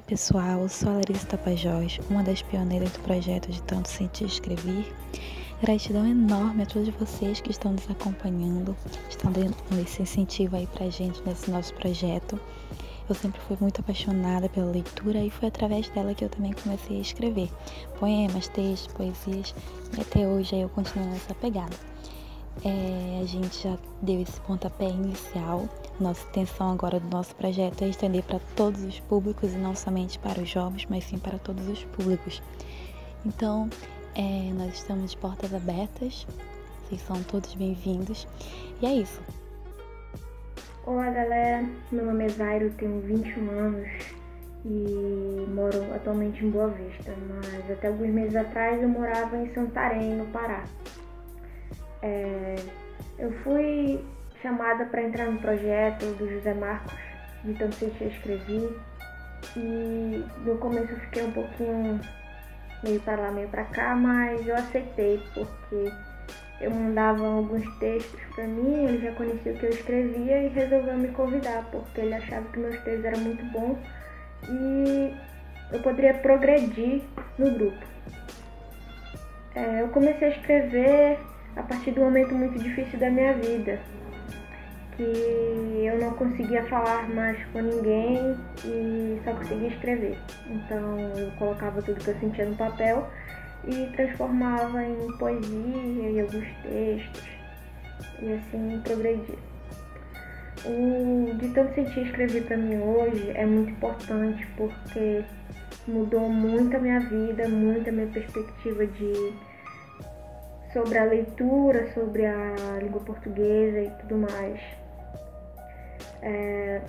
pessoal, eu sou a Larissa Tapajós, uma das pioneiras do projeto de Tanto Sentir Escrever. Gratidão enorme a todos vocês que estão nos acompanhando, estão dando esse incentivo aí pra gente nesse nosso projeto. Eu sempre fui muito apaixonada pela leitura e foi através dela que eu também comecei a escrever poemas, textos, poesias e até hoje eu continuo nessa pegada. É, a gente já deu esse pontapé inicial. Nossa intenção agora do nosso projeto é estender para todos os públicos e não somente para os jovens, mas sim para todos os públicos. Então, é, nós estamos de portas abertas, vocês são todos bem-vindos e é isso. Olá galera, meu nome é Zairo, tenho 21 anos e moro atualmente em Boa Vista, mas até alguns meses atrás eu morava em Santarém, no Pará. É, eu fui chamada para entrar no projeto do José Marcos, de tanto que eu escrevi, e no começo eu fiquei um pouquinho meio para lá, meio para cá, mas eu aceitei porque eu mandava alguns textos para mim, ele já conhecia o que eu escrevia e resolveu me convidar, porque ele achava que meus textos eram muito bons e eu poderia progredir no grupo. É, eu comecei a escrever a partir do momento muito difícil da minha vida, que eu não conseguia falar mais com ninguém e só conseguia escrever. Então eu colocava tudo que eu sentia no papel e transformava em poesia e alguns textos e assim progredia. O de tanto sentir escrever para mim hoje é muito importante porque mudou muito a minha vida, muito a minha perspectiva de sobre a leitura, sobre a língua portuguesa e tudo mais. É,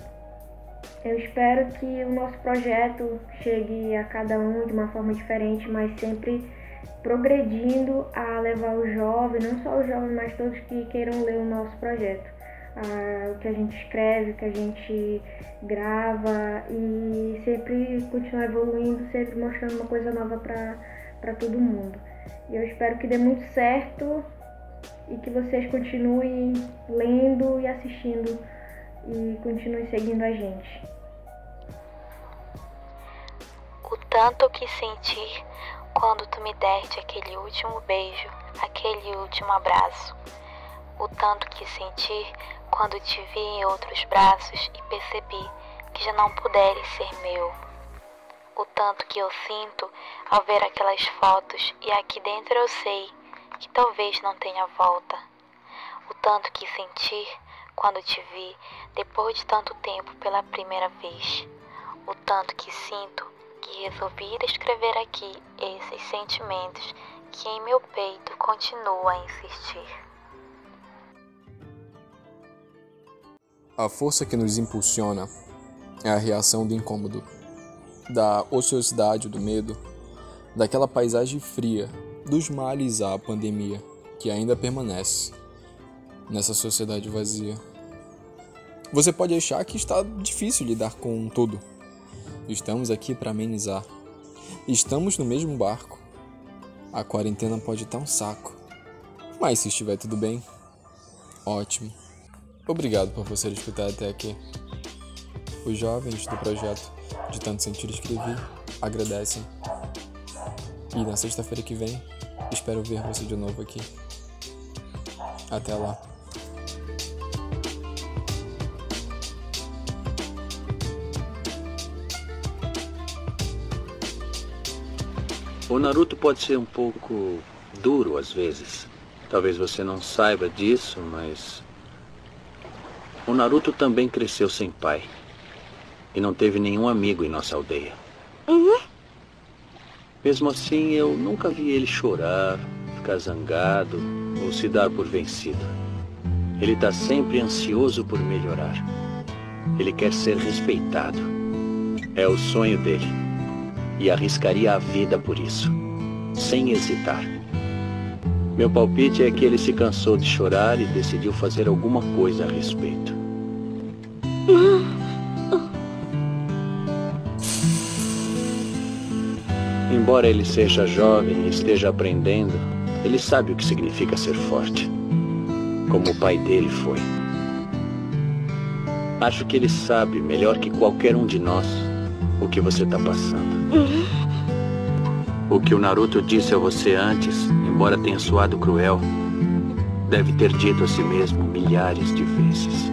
eu espero que o nosso projeto chegue a cada um de uma forma diferente, mas sempre progredindo a levar o jovem, não só o jovem, mas todos que queiram ler o nosso projeto. Ah, o que a gente escreve, o que a gente grava e sempre continuar evoluindo, sempre mostrando uma coisa nova para todo mundo. E eu espero que dê muito certo e que vocês continuem lendo e assistindo e continuem seguindo a gente. O tanto que senti quando tu me deste aquele último beijo, aquele último abraço. O tanto que senti quando te vi em outros braços e percebi que já não puderes ser meu o tanto que eu sinto ao ver aquelas fotos e aqui dentro eu sei que talvez não tenha volta. O tanto que senti quando te vi depois de tanto tempo pela primeira vez. O tanto que sinto que resolvi escrever aqui esses sentimentos que em meu peito continuam a insistir. A força que nos impulsiona é a reação do incômodo da ociosidade, do medo, daquela paisagem fria, dos males à pandemia que ainda permanece nessa sociedade vazia. Você pode achar que está difícil lidar com tudo. Estamos aqui para amenizar. Estamos no mesmo barco. A quarentena pode estar um saco. Mas se estiver tudo bem, ótimo. Obrigado por você escutar até aqui. Os jovens do projeto de tanto sentir escrever, agradecem. E na sexta-feira que vem, espero ver você de novo aqui. Até lá. O Naruto pode ser um pouco duro às vezes. Talvez você não saiba disso, mas o Naruto também cresceu sem pai e não teve nenhum amigo em nossa aldeia. Uhum. Mesmo assim, eu nunca vi ele chorar, ficar zangado ou se dar por vencido. Ele está sempre ansioso por melhorar. Ele quer ser respeitado. É o sonho dele. E arriscaria a vida por isso, sem hesitar. Meu palpite é que ele se cansou de chorar e decidiu fazer alguma coisa a respeito. Embora ele seja jovem e esteja aprendendo, ele sabe o que significa ser forte, como o pai dele foi. Acho que ele sabe, melhor que qualquer um de nós, o que você está passando. O que o Naruto disse a você antes, embora tenha soado cruel, deve ter dito a si mesmo milhares de vezes.